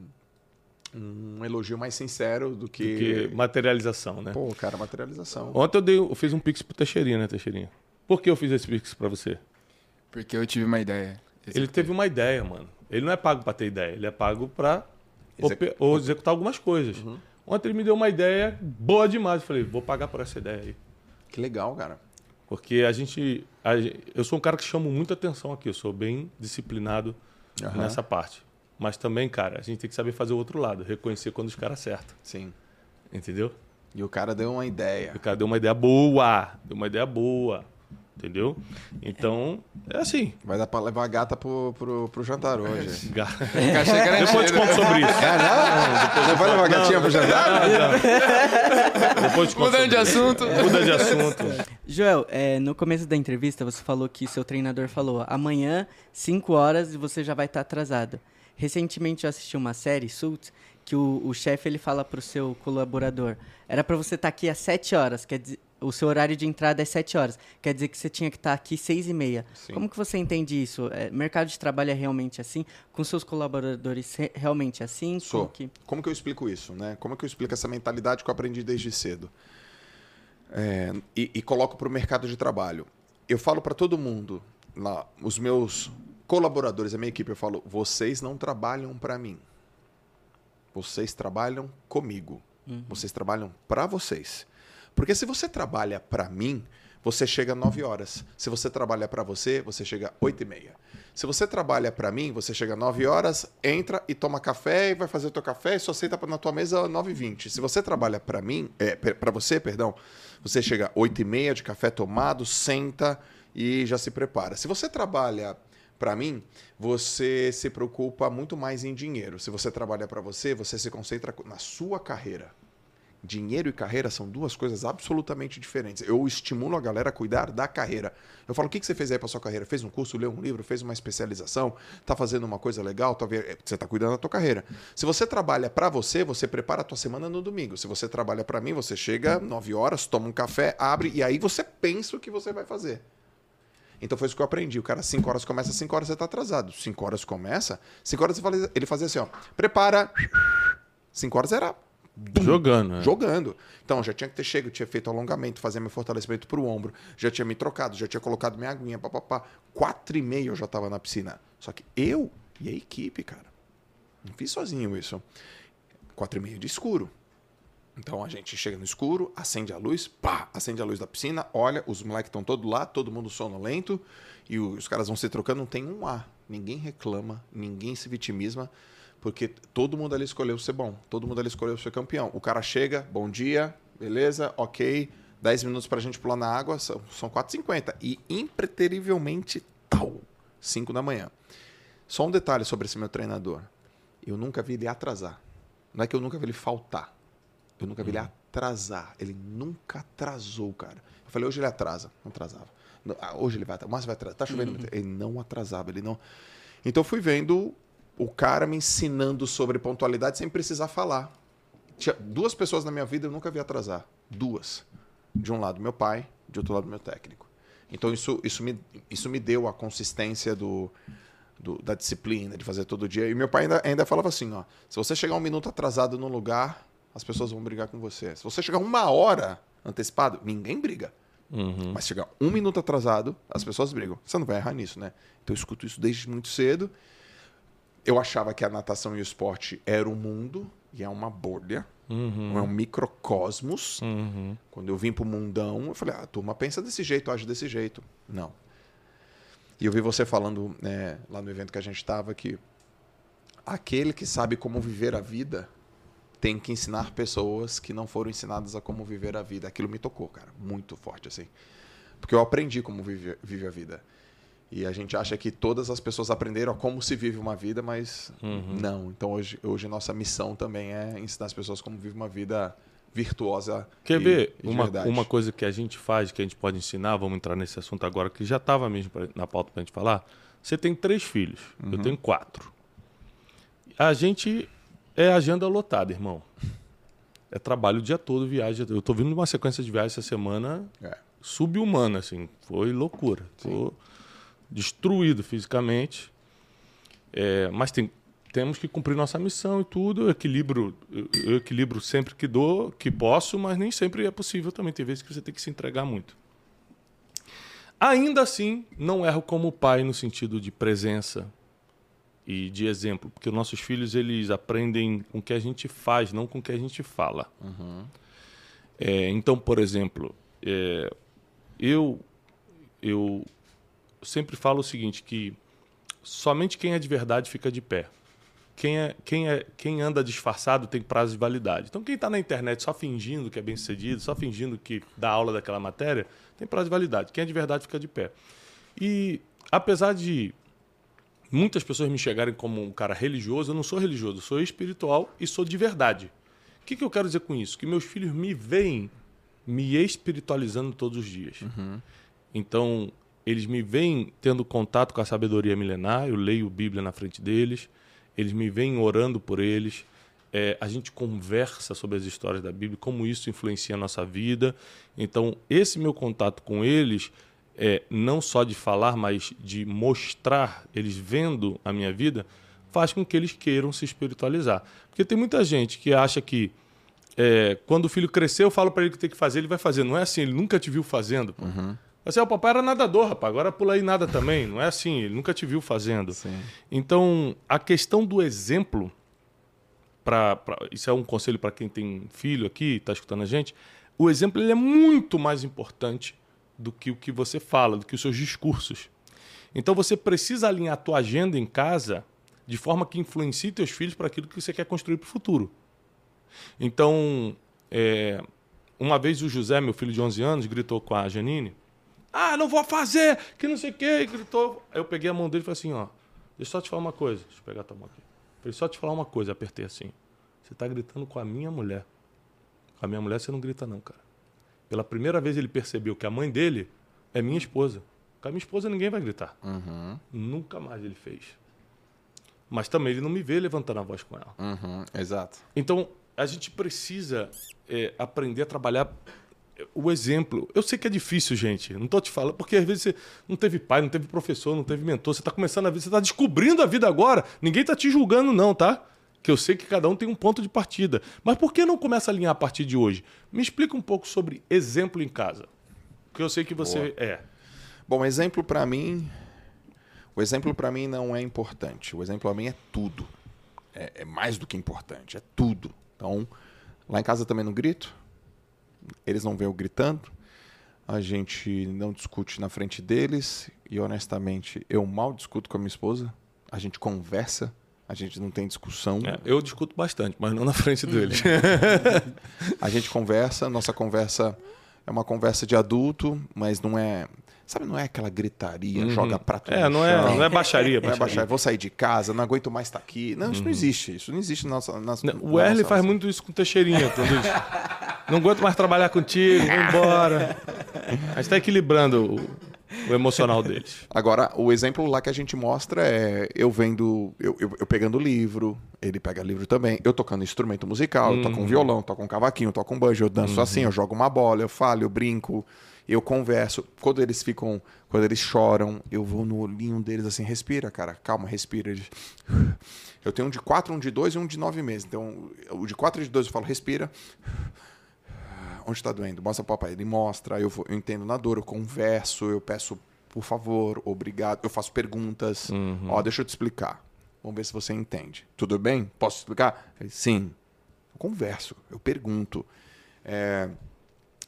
um elogio mais sincero do que. Que materialização, né? Pô, cara, materialização. Ontem eu, dei, eu fiz um pix pro Teixeirinha, né, Teixeirinha? Por que eu fiz esse pix pra você? Porque eu tive uma ideia. Ele teve uma ideia, mano. Ele não é pago pra ter ideia, ele é pago pra Execu- ope- ou executar algumas coisas. Uhum. Ontem ele me deu uma ideia boa demais. Eu falei, vou pagar por essa ideia aí. Que legal, cara. Porque a gente, a Eu sou um cara que chamo muita atenção aqui. Eu sou bem disciplinado Aham. nessa parte. Mas também, cara, a gente tem que saber fazer o outro lado. Reconhecer quando os caras acertam. Sim. Entendeu? E o cara deu uma ideia. O cara deu uma ideia boa. Deu uma ideia boa. Entendeu? Então, é assim. Vai dar pra levar a gata pro, pro, pro jantar hoje. Ga- Cachê garantido. Depois eu te conto sobre isso. É, não? Não vai levar a gatinha pro jantar? Depois eu te conto Mudando de assunto. Muda de assunto. Joel, é, no começo da entrevista você falou que seu treinador falou amanhã, 5 horas, e você já vai estar atrasado. Recentemente eu assisti uma série, Suits, que o, o chefe ele fala pro seu colaborador, era para você estar aqui às 7 horas, quer dizer, o seu horário de entrada é 7 horas, quer dizer que você tinha que estar aqui 6 e meia. Sim. Como que você entende isso? É, mercado de trabalho é realmente assim? Com seus colaboradores re- realmente assim? Sou. Como que... Como que eu explico isso, né? Como que eu explico essa mentalidade que eu aprendi desde cedo? É, e, e coloco para o mercado de trabalho. Eu falo para todo mundo, lá, os meus colaboradores, a minha equipe, eu falo: vocês não trabalham para mim. Vocês trabalham comigo. Vocês trabalham para vocês. Porque se você trabalha para mim, você chega 9 horas. Se você trabalha para você, você chega 8 e meia. Se você trabalha para mim, você chega 9 horas, entra e toma café e vai fazer o teu café e só senta na tua mesa 9 e 20. Se você trabalha para mim, é, para você, perdão, você chega 8 e meia de café tomado, senta e já se prepara. Se você trabalha para mim, você se preocupa muito mais em dinheiro. Se você trabalha para você, você se concentra na sua carreira. Dinheiro e carreira são duas coisas absolutamente diferentes. Eu estimulo a galera a cuidar da carreira. Eu falo, o que você fez aí para sua carreira? Fez um curso, leu um livro, fez uma especialização, tá fazendo uma coisa legal, tá você tá cuidando da tua carreira. Se você trabalha para você, você prepara a tua semana no domingo. Se você trabalha para mim, você chega 9 horas, toma um café, abre e aí você pensa o que você vai fazer. Então foi isso que eu aprendi. O cara, 5 horas começa, 5 horas você tá atrasado. 5 horas começa, 5 horas ele fazia assim, ó. Prepara. 5 horas era Bum, jogando. É. Jogando. Então, já tinha que ter chego, tinha feito alongamento, fazer meu fortalecimento pro ombro, já tinha me trocado, já tinha colocado minha aguinha, papapá. Quatro e meia eu já tava na piscina. Só que eu e a equipe, cara. Não fiz sozinho isso. Quatro e meia de escuro. Então a gente chega no escuro, acende a luz, pá, acende a luz da piscina, olha, os moleques estão todos lá, todo mundo sonolento, e os caras vão se trocando, não tem um ar. Ninguém reclama, ninguém se vitimiza. Porque todo mundo ali escolheu ser bom, todo mundo ali escolheu ser campeão. O cara chega, bom dia, beleza, ok, 10 minutos pra gente pular na água, são, são 4h50. E impreterivelmente, tal, 5 da manhã. Só um detalhe sobre esse meu treinador. Eu nunca vi ele atrasar. Não é que eu nunca vi ele faltar. Eu nunca vi ele uhum. atrasar. Ele nunca atrasou, cara. Eu falei, hoje ele atrasa. Não atrasava. Ah, hoje ele vai atrasar. Mas vai atrasar. Tá chovendo. Uhum. Ele não atrasava. Ele não. Então fui vendo o cara me ensinando sobre pontualidade sem precisar falar. Tinha duas pessoas na minha vida eu nunca vi atrasar. Duas. De um lado, meu pai, de outro lado, meu técnico. Então, isso, isso, me, isso me deu a consistência do, do, da disciplina, de fazer todo dia. E meu pai ainda, ainda falava assim: ó, se você chegar um minuto atrasado no lugar, as pessoas vão brigar com você. Se você chegar uma hora antecipado, ninguém briga. Uhum. Mas chegar um minuto atrasado, as pessoas brigam. Você não vai errar nisso, né? Então eu escuto isso desde muito cedo eu achava que a natação e o esporte era um mundo e é uma bolha, uhum. é um microcosmos. Uhum. Quando eu vim pro mundão, eu falei, ah, a turma pensa desse jeito, age desse jeito. Não. E eu vi você falando né, lá no evento que a gente estava que aquele que sabe como viver a vida tem que ensinar pessoas que não foram ensinadas a como viver a vida. Aquilo me tocou, cara, muito forte assim. Porque eu aprendi como vive, vive a vida. E a gente acha que todas as pessoas aprenderam a como se vive uma vida, mas uhum. não. Então hoje, hoje nossa missão também é ensinar as pessoas como vive uma vida virtuosa. Quer e, ver e uma, uma coisa que a gente faz, que a gente pode ensinar, vamos entrar nesse assunto agora, que já estava mesmo na pauta para a gente falar. Você tem três filhos, uhum. eu tenho quatro. A gente é agenda lotada, irmão. É trabalho o dia todo, viagem. Eu estou vindo uma sequência de viagens essa semana é. subhumana, assim. Foi loucura. Tô destruído fisicamente. É, mas tem, temos que cumprir nossa missão e tudo. Eu equilibro, eu equilibro sempre que dou, que posso, mas nem sempre é possível também. Tem vezes que você tem que se entregar muito. Ainda assim, não erro como pai no sentido de presença e de exemplo, porque nossos filhos eles aprendem com o que a gente faz, não com o que a gente fala. Uhum. É, então, por exemplo, é, eu eu sempre falo o seguinte, que somente quem é de verdade fica de pé. Quem, é, quem, é, quem anda disfarçado tem prazo de validade. Então, quem está na internet só fingindo que é bem sucedido, só fingindo que dá aula daquela matéria, tem prazo de validade. Quem é de verdade fica de pé. E, apesar de muitas pessoas me chegarem como um cara religioso, eu não sou religioso, sou espiritual e sou de verdade. O que, que eu quero dizer com isso? Que meus filhos me veem me espiritualizando todos os dias. Uhum. Então, eles me veem tendo contato com a sabedoria milenar, eu leio Bíblia na frente deles, eles me veem orando por eles, é, a gente conversa sobre as histórias da Bíblia, como isso influencia a nossa vida. Então, esse meu contato com eles, é, não só de falar, mas de mostrar, eles vendo a minha vida, faz com que eles queiram se espiritualizar. Porque tem muita gente que acha que é, quando o filho crescer, eu falo para ele que tem que fazer, ele vai fazer. Não é assim, ele nunca te viu fazendo. Uhum. Assim, o papai era nadador, rapaz, agora pula aí nada também. Não é assim, ele nunca te viu fazendo. Sim. Então, a questão do exemplo, pra, pra isso é um conselho para quem tem filho aqui, está escutando a gente, o exemplo ele é muito mais importante do que o que você fala, do que os seus discursos. Então, você precisa alinhar a tua agenda em casa de forma que influencie teus filhos para aquilo que você quer construir para o futuro. Então, é, uma vez o José, meu filho de 11 anos, gritou com a Janine, ah, não vou fazer, que não sei o quê. E gritou. Aí eu peguei a mão dele e falei assim, ó. Deixa eu só te falar uma coisa. Deixa eu pegar a tua mão aqui. Falei, só te falar uma coisa. Apertei assim. Você tá gritando com a minha mulher. Com a minha mulher você não grita, não, cara. Pela primeira vez ele percebeu que a mãe dele é minha esposa. Com a minha esposa ninguém vai gritar. Uhum, Nunca mais ele fez. Mas também ele não me vê levantando a voz com ela. uhum, exato. Então, a gente precisa é, aprender a trabalhar é, o exemplo. Eu sei que é difícil, gente. Não tô te falando, porque às vezes você não teve pai, não teve professor, não teve mentor. Você está começando a vida, você está descobrindo a vida agora. Ninguém está te julgando, não, tá? Que eu sei que cada um tem um ponto de partida. Mas por que não começa a alinhar a partir de hoje? Me explica um pouco sobre exemplo em casa. Porque eu sei que você é. Bom, exemplo para mim. O exemplo para mim não é importante. O exemplo para mim é tudo. É, é mais do que importante. É tudo. Então, lá em casa também não grito. Eles não veem gritando. A gente não discute na frente deles. E honestamente, eu mal discuto com a minha esposa. A gente conversa. A gente não tem discussão. É, eu discuto bastante, mas não na frente deles. A gente conversa, nossa conversa é uma conversa de adulto, mas não é. Sabe, não é aquela gritaria, joga prato é, no não é, chão. não é baixaria. Não é baixaria. baixar, vou sair de casa, não aguento mais estar aqui. Não, isso não existe. Isso não existe na nossa. Não, na O Erle nossa- faz muito isso com o Teixeirinha, Não aguento mais trabalhar contigo, vou embora. A gente está equilibrando o, emocional deles. Agora, o exemplo lá que a gente mostra é eu vendo, eu, eu, eu pegando livro, ele pega livro também, eu tocando instrumento musical, eu toco um violão, toco um cavaquinho, toco um banjo, eu danço assim, eu jogo uma bola, eu falo, eu brinco, eu converso. Quando eles ficam, quando eles choram, eu vou no olhinho deles assim, respira, cara, calma, respira. Eles- Eu tenho um de quatro, um de dois e um de nove meses. Então, o de quatro e de dois eu falo, respira. Onde está doendo? Mostra pro papai. Ele mostra, eu, vou- eu entendo na dor, eu converso, eu peço por favor, obrigado, eu faço perguntas. Ó, deixa eu te explicar. Vamos ver se você entende. Tudo bem? Posso explicar? Sim. Eu converso, eu pergunto. É,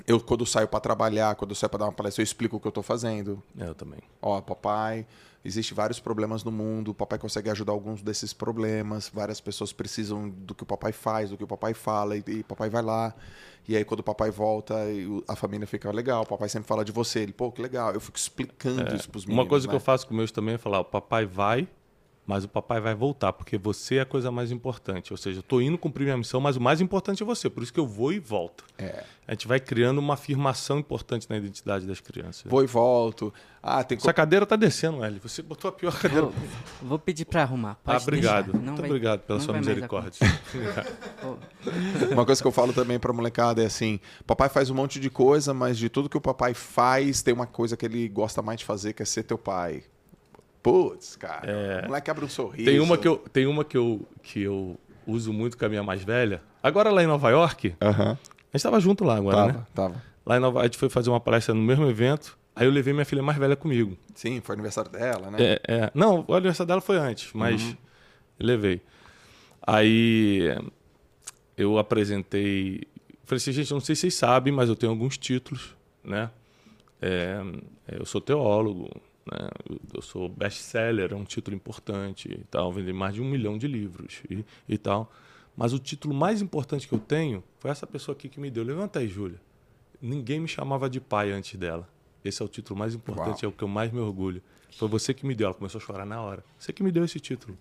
eu, quando saio para trabalhar, quando eu saio para dar uma palestra, eu explico o que eu estou fazendo. Eu também. Ó, papai, existe vários problemas no mundo, o papai consegue ajudar alguns desses problemas, várias pessoas precisam do que o papai faz, do que o papai fala, e, e o papai vai lá. E aí quando o papai volta, a família fica legal, o papai sempre fala de você, ele, pô, que legal. Eu fico explicando isso pros meninos. Uma coisa que né? eu faço com meus também é falar: o papai vai, mas o papai vai voltar, porque você é a coisa mais importante. Ou seja, eu tô indo cumprir minha missão, mas o mais importante é você. Por isso que eu vou e volto. É. A gente vai criando uma afirmação importante na identidade das crianças. Vou e volto. Ah, tem Essa cadeira tá descendo, Eli. Você botou a pior cadeira. Vou, vou pedir pra arrumar. Ah, Pode obrigado. deixar. Não Muito vai- obrigado pela não sua misericórdia. Uma coisa que eu falo também pra molecada é assim: papai faz um monte de coisa, mas de tudo que o papai faz, tem uma coisa que ele gosta mais de fazer, que é ser teu pai. Putz, cara. O moleque abre um sorriso. Tem uma que eu, tem uma que eu, que eu uso muito com a minha mais velha. Agora lá em Nova York, Aham. a gente tava junto lá agora, Tava, né? tava. Lá em Nova a gente foi fazer uma palestra no mesmo evento. Aí eu levei minha filha mais velha comigo. Sim, foi aniversário dela, né? É, é. Não, o aniversário dela foi antes, mas levei. Aí eu apresentei. Falei assim, gente, não sei se vocês sabem, mas eu tenho alguns títulos, né? É, eu sou teólogo, né? Eu- sou best-seller, é um título importante e tal. Vendi mais de um milhão de livros e, e tal. Mas o título mais importante que eu tenho foi essa pessoa aqui que me deu. Levanta aí, Júlia. Ninguém me chamava de pai antes dela. Esse é o título mais importante, Uau. é o que eu mais me orgulho. Foi você que me deu. Ela começou a chorar na hora. Você que me deu esse título.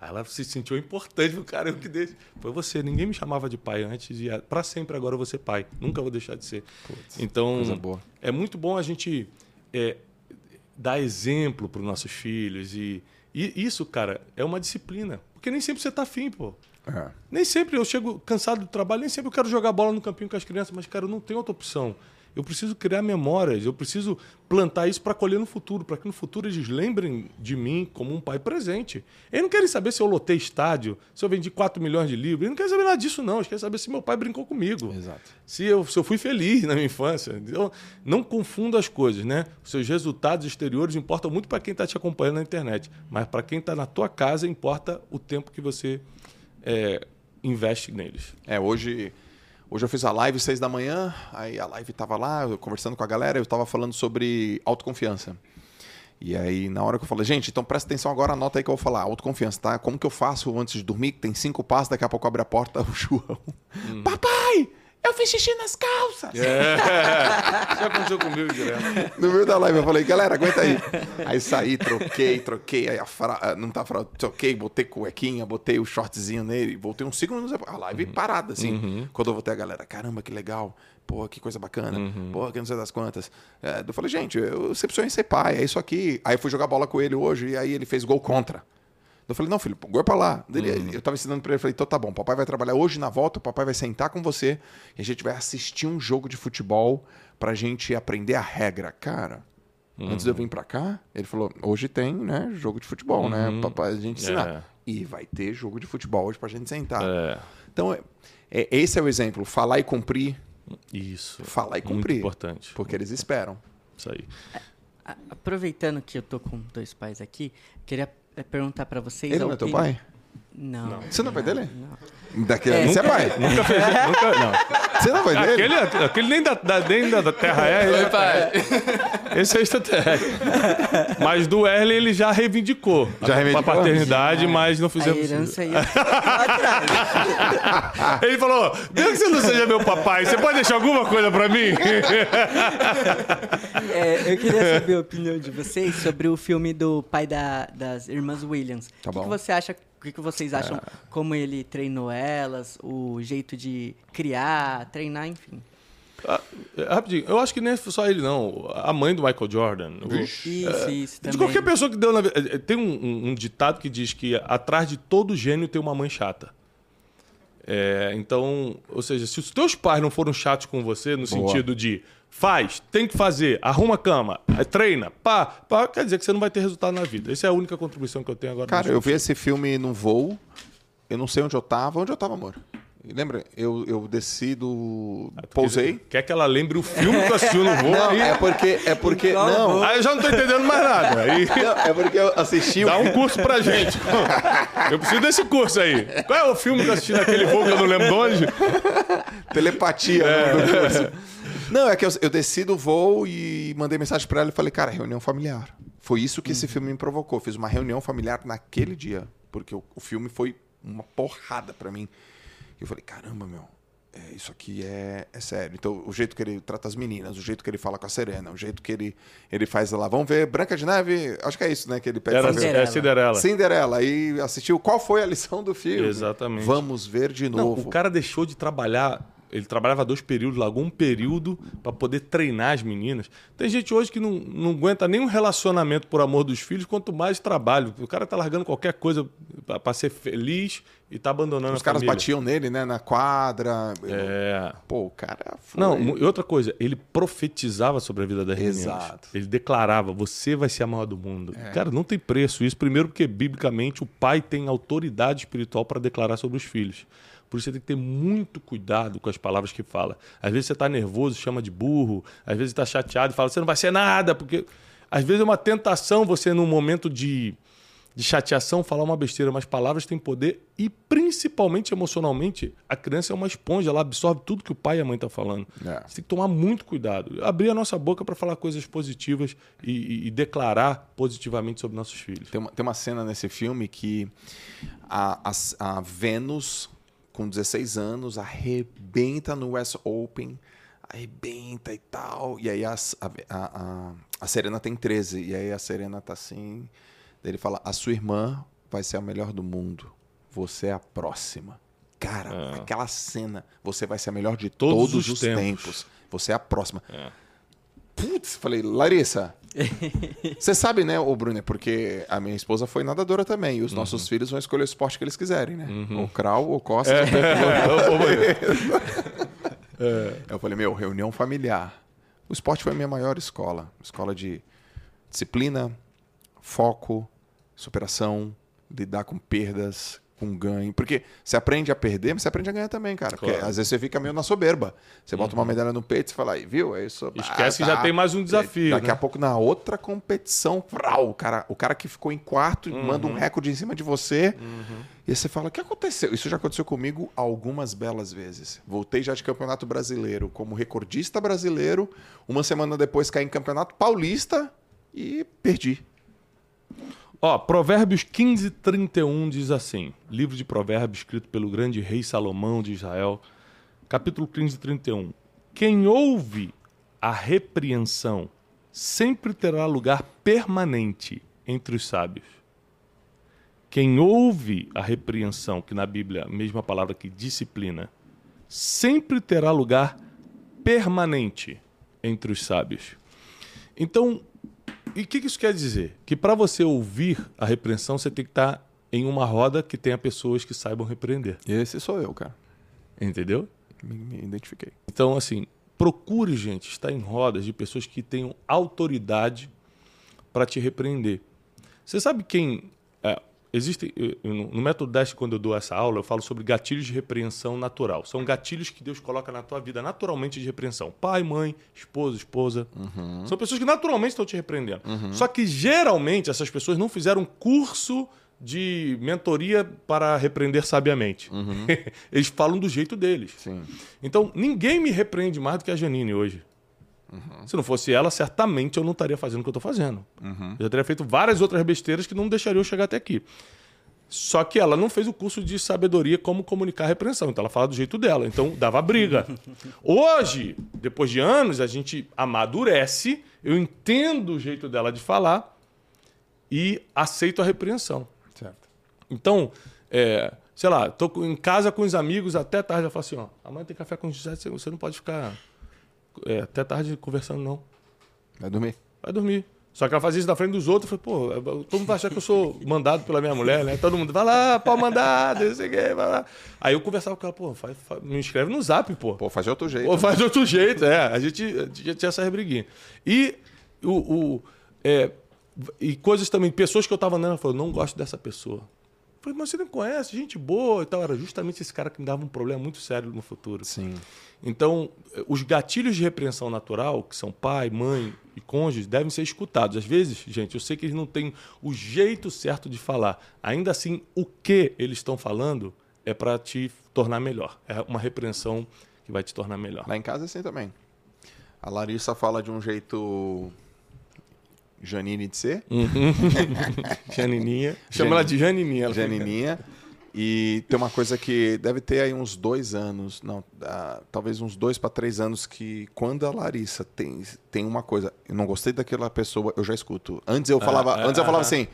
Aí ela se sentiu importante. Falei, cara, eu que dei. Foi você. Ninguém me chamava de pai antes e para sempre agora eu vou ser pai. Nunca vou deixar de ser. então, coisa boa. é muito bom a gente é, dar exemplo para os nossos filhos. E, e isso, cara, é uma disciplina. Porque nem sempre você tá afim, pô. É. Nem sempre eu chego cansado do trabalho, nem sempre eu quero jogar bola no campinho com as crianças, mas, cara, eu não tenho outra opção. Eu preciso criar memórias, eu preciso plantar isso para colher no futuro, para que no futuro eles lembrem de mim como um pai presente. Eles não querem saber se eu lotei estádio, se eu vendi 4 milhões de livros, eles não querem saber nada disso, não. Eles querem saber se meu pai brincou comigo. Exato. Se eu, se eu fui feliz na minha infância. Então, não confunda as coisas, né? Os seus resultados exteriores importam muito para quem está te acompanhando na internet. Mas para quem está na tua casa, importa o tempo que você é, investe neles. É, hoje, hoje eu fiz a live seis da manhã, aí a live tava lá, eu conversando com a galera, eu tava falando sobre autoconfiança. E aí, na hora que eu falei, gente, então presta atenção agora, anota aí que eu vou falar, autoconfiança, tá? Como que eu faço antes de dormir, que tem cinco passos, daqui a pouco abre a porta, o João. Papai! Eu fiz xixi nas calças. É. Isso aconteceu comigo direto. No meio da live eu falei, galera, aguenta aí. Aí saí, troquei, troquei, aí a fra... não tá fralda, troquei, botei cuequinha, botei o shortzinho nele, voltei uns 5 minutos depois. A live parada, assim. Quando eu voltei a galera, caramba, que legal. Pô, que coisa bacana. Pô, que não sei das quantas. É, eu falei, gente, eu sempre sonhei ser pai, é isso aqui. Aí eu fui jogar bola com ele hoje e aí ele fez gol contra. Eu falei, não, filho, é pra lá. Ele- Eu tava ensinando pra ele, eu falei, então tá bom, papai vai trabalhar hoje na volta, o papai vai sentar com você e a gente vai assistir um jogo de futebol pra gente aprender a regra. Cara, antes de eu vir pra cá, ele falou, hoje tem, né, jogo de futebol, né, papai, a gente ensinar. É. E vai ter jogo de futebol hoje pra gente sentar. É. Então, é- é- esse é o exemplo, falar e cumprir, Isso. falar e Muito cumprir. importante. Porque eles esperam. Isso aí. Aproveitando que eu tô com dois pais aqui, queria perguntar pra vocês. Ele não é teu pai? Não. Você não é pai dele? Não. Daquele É. você é pai? Nunca fez. nunca, não. Você não é pai dele? Aquele, aquele nem, da, da- nem da, da Terra é. Oi, pai. Esse é extraterrestre. Mas do Erlen ele já reivindicou. Já a- reivindicou? A paternidade, mas não A fizemos. herança ia atrás. Ele falou: mesmo que você não seja meu papai, você pode deixar alguma coisa pra mim? É, eu queria saber a opinião de vocês sobre o filme do pai da- das irmãs Williams. Tá o que, que você acha? O que, que vocês acham? Como ele treinou elas, o jeito de criar, treinar, enfim. Ah, é, Rapidinho, eu acho que nem é só ele, não. A mãe do Michael Jordan. o- Isso, isso De também. qualquer pessoa que deu na vida. Tem um, um- um ditado que diz que atrás de todo gênio tem uma mãe chata. É, então, ou seja, se os teus pais não foram chatos com você, no sentido de faz, tem que fazer, arruma a cama, treina, pá, pá, quer dizer que você não vai ter resultado na vida. Essa é a única contribuição que eu tenho agora. Cara, no eu vi esse filme num voo. Eu não sei onde eu tava. Onde eu tava, amor? Lembra? Eu, eu desci do. Pousei. Quer que ela lembre o filme que eu assisti no voo? Não, aí, é porque. É porque. Não, voo? aí eu já não tô entendendo mais nada. Aí não, é porque eu assisti o dá um curso pra gente. Eu preciso desse curso aí. Qual é o filme que eu assisti naquele voo que eu não lembro de onde? Telepatia né, do curso. Não, é que eu, eu desci do voo e mandei mensagem pra ela e falei, cara, reunião familiar. Foi isso que esse filme me provocou. Fiz uma reunião familiar naquele dia. Porque o, o filme foi uma porrada pra mim. E eu falei, caramba, meu. é, isso aqui é, é sério. Então, o jeito que ele trata as meninas, o jeito que ele fala com a Serena, o jeito que ele, ele faz lá. Vamos ver, Branca de Neve, acho que é isso, né? Que ele pede Era. Cinderela. é Cinderela. Cinderela. Aí assistiu. Qual foi a lição do filme? Exatamente. Vamos ver de Não, novo. o cara deixou de trabalhar. Ele trabalhava dois períodos, largou um período para poder treinar as meninas. Tem gente hoje que não, não aguenta nem um relacionamento por amor dos filhos, quanto mais trabalho. O cara tá largando qualquer coisa para ser feliz e tá abandonando Os a caras família. batiam nele, né? Na quadra. É. Pô, o cara foi. Não, e outra coisa, ele profetizava sobre a vida das meninas. Exato. Ele declarava: você vai ser a maior do mundo. Cara, não tem preço isso. Primeiro, porque biblicamente o pai tem autoridade espiritual para declarar sobre os filhos. Por isso você tem que ter muito cuidado com as palavras que fala. Às vezes você está nervoso, chama de burro. Às vezes está chateado e fala: você não vai ser nada. Porque às vezes é uma tentação você, num momento de, de chateação, falar uma besteira. Mas palavras têm poder e, principalmente emocionalmente, a criança é uma esponja. Ela absorve tudo que o pai e a mãe estão falando. É. Você tem que tomar muito cuidado. Abrir a nossa boca para falar coisas positivas e, e- e declarar positivamente sobre nossos filhos. Tem uma, tem uma cena nesse filme que a, a, a Vênus, com 16 anos, arrebenta no US Open, arrebenta e tal. E aí a, a, a, a Serena tem 13. E aí a Serena tá assim. Ele fala: A sua irmã vai ser a melhor do mundo. Você é a próxima. Cara, aquela cena, você vai ser a melhor de Todos todos, os os tempos. tempos. Você é a próxima. Putz, falei, Larissa, você sabe, né, ô Bruno, porque a minha esposa foi nadadora também, e os nossos filhos vão escolher o esporte que eles quiserem, né? Ou crawl, ou costas. Eu falei, meu, reunião familiar. O esporte foi a minha maior escola. Escola de disciplina, foco, superação, lidar com perdas, com ganho. Porque você aprende a perder, mas você aprende a ganhar também, cara. Porque Claro. às vezes você fica meio na soberba. Você bota uma medalha no peito e fala, aí, viu? É isso. Esquece que já tem mais um desafio, Daqui né? a pouco, na outra competição, vrau, o, cara, o cara que ficou em quarto manda um recorde em cima de você. E aí você fala, o que aconteceu? Isso já aconteceu comigo algumas belas vezes. Voltei já de campeonato brasileiro como recordista brasileiro. Uma semana depois caí em campeonato paulista e perdi. Ó, Provérbios 15, 31 diz assim: livro de Provérbios escrito pelo grande rei Salomão de Israel. capítulo 15, 31. Quem ouve a repreensão sempre terá lugar permanente entre os sábios. Quem ouve a repreensão, que na Bíblia a mesma palavra que disciplina, sempre terá lugar permanente entre os sábios. Então, e o que que isso quer dizer? Que para você ouvir a repreensão, você tem que estar em uma roda que tenha pessoas que saibam repreender. Esse sou eu, cara. Entendeu? Me, me identifiquei. Então, assim, procure, gente, estar em rodas de pessoas que tenham autoridade para te repreender. Você sabe quem. É, existe. eu- eu- No método 10, quando eu dou essa aula, eu falo sobre gatilhos de repreensão natural. São gatilhos que Deus coloca na tua vida naturalmente de repreensão. Pai, mãe, esposa, esposa. São pessoas que naturalmente estão te repreendendo. Só que geralmente essas pessoas não fizeram um curso de mentoria para repreender sabiamente. Eles falam do jeito deles. Sim. Então, ninguém me repreende mais do que a Janine hoje. Se não fosse ela, certamente eu não estaria fazendo o que eu estou fazendo. Eu já teria feito várias outras besteiras que não deixariam eu chegar até aqui. Só que ela não fez o curso de sabedoria como comunicar a repreensão. Então ela fala do jeito dela. Então dava briga. Hoje, depois de anos, a gente amadurece, eu entendo o jeito dela de falar e aceito a repreensão. Certo. Então, é, sei lá, tô com- em casa com os amigos até tarde. Eu falo assim: ó, amanhã tem café com os você não pode ficar é, até tarde conversando, não. Vai dormir. Vai dormir. Só que ela fazia isso na frente dos outros. Eu falei, pô, todo mundo vai achar que eu sou mandado pela minha mulher, né? Todo mundo vai lá, pau mandado, não sei o quê, vai lá. Aí eu conversava com ela, pô, faz- faz- me inscreve no zap, pô. Pô, faz de outro jeito. Ou faz de outro jeito, é. A gente, a gente tinha essa briguinha. E, o, o- é, e coisas também, pessoas que eu tava andando, falou, não gosto dessa pessoa. Falei, mas você não conhece, gente boa e tal. Era justamente esse cara que me dava um problema muito sério no futuro. Sim. Então, os gatilhos de repreensão natural, que são pai, mãe e cônjuge, devem ser escutados. Às vezes, gente, eu sei que eles não têm o jeito certo de falar. Ainda assim, o que eles estão falando é para te tornar melhor. É uma repreensão que vai te tornar melhor. Lá em casa é assim também. A Larissa fala de um jeito Janine de ser, Janininha. Chama ela de Janininha. ela Janininha. E tem uma coisa que deve ter aí uns dois anos, não, ah, talvez uns dois para três anos, que quando a Larissa tem, tem uma coisa, eu não gostei daquela pessoa, eu já escuto. Antes eu falava, ah, antes eu falava ah. assim,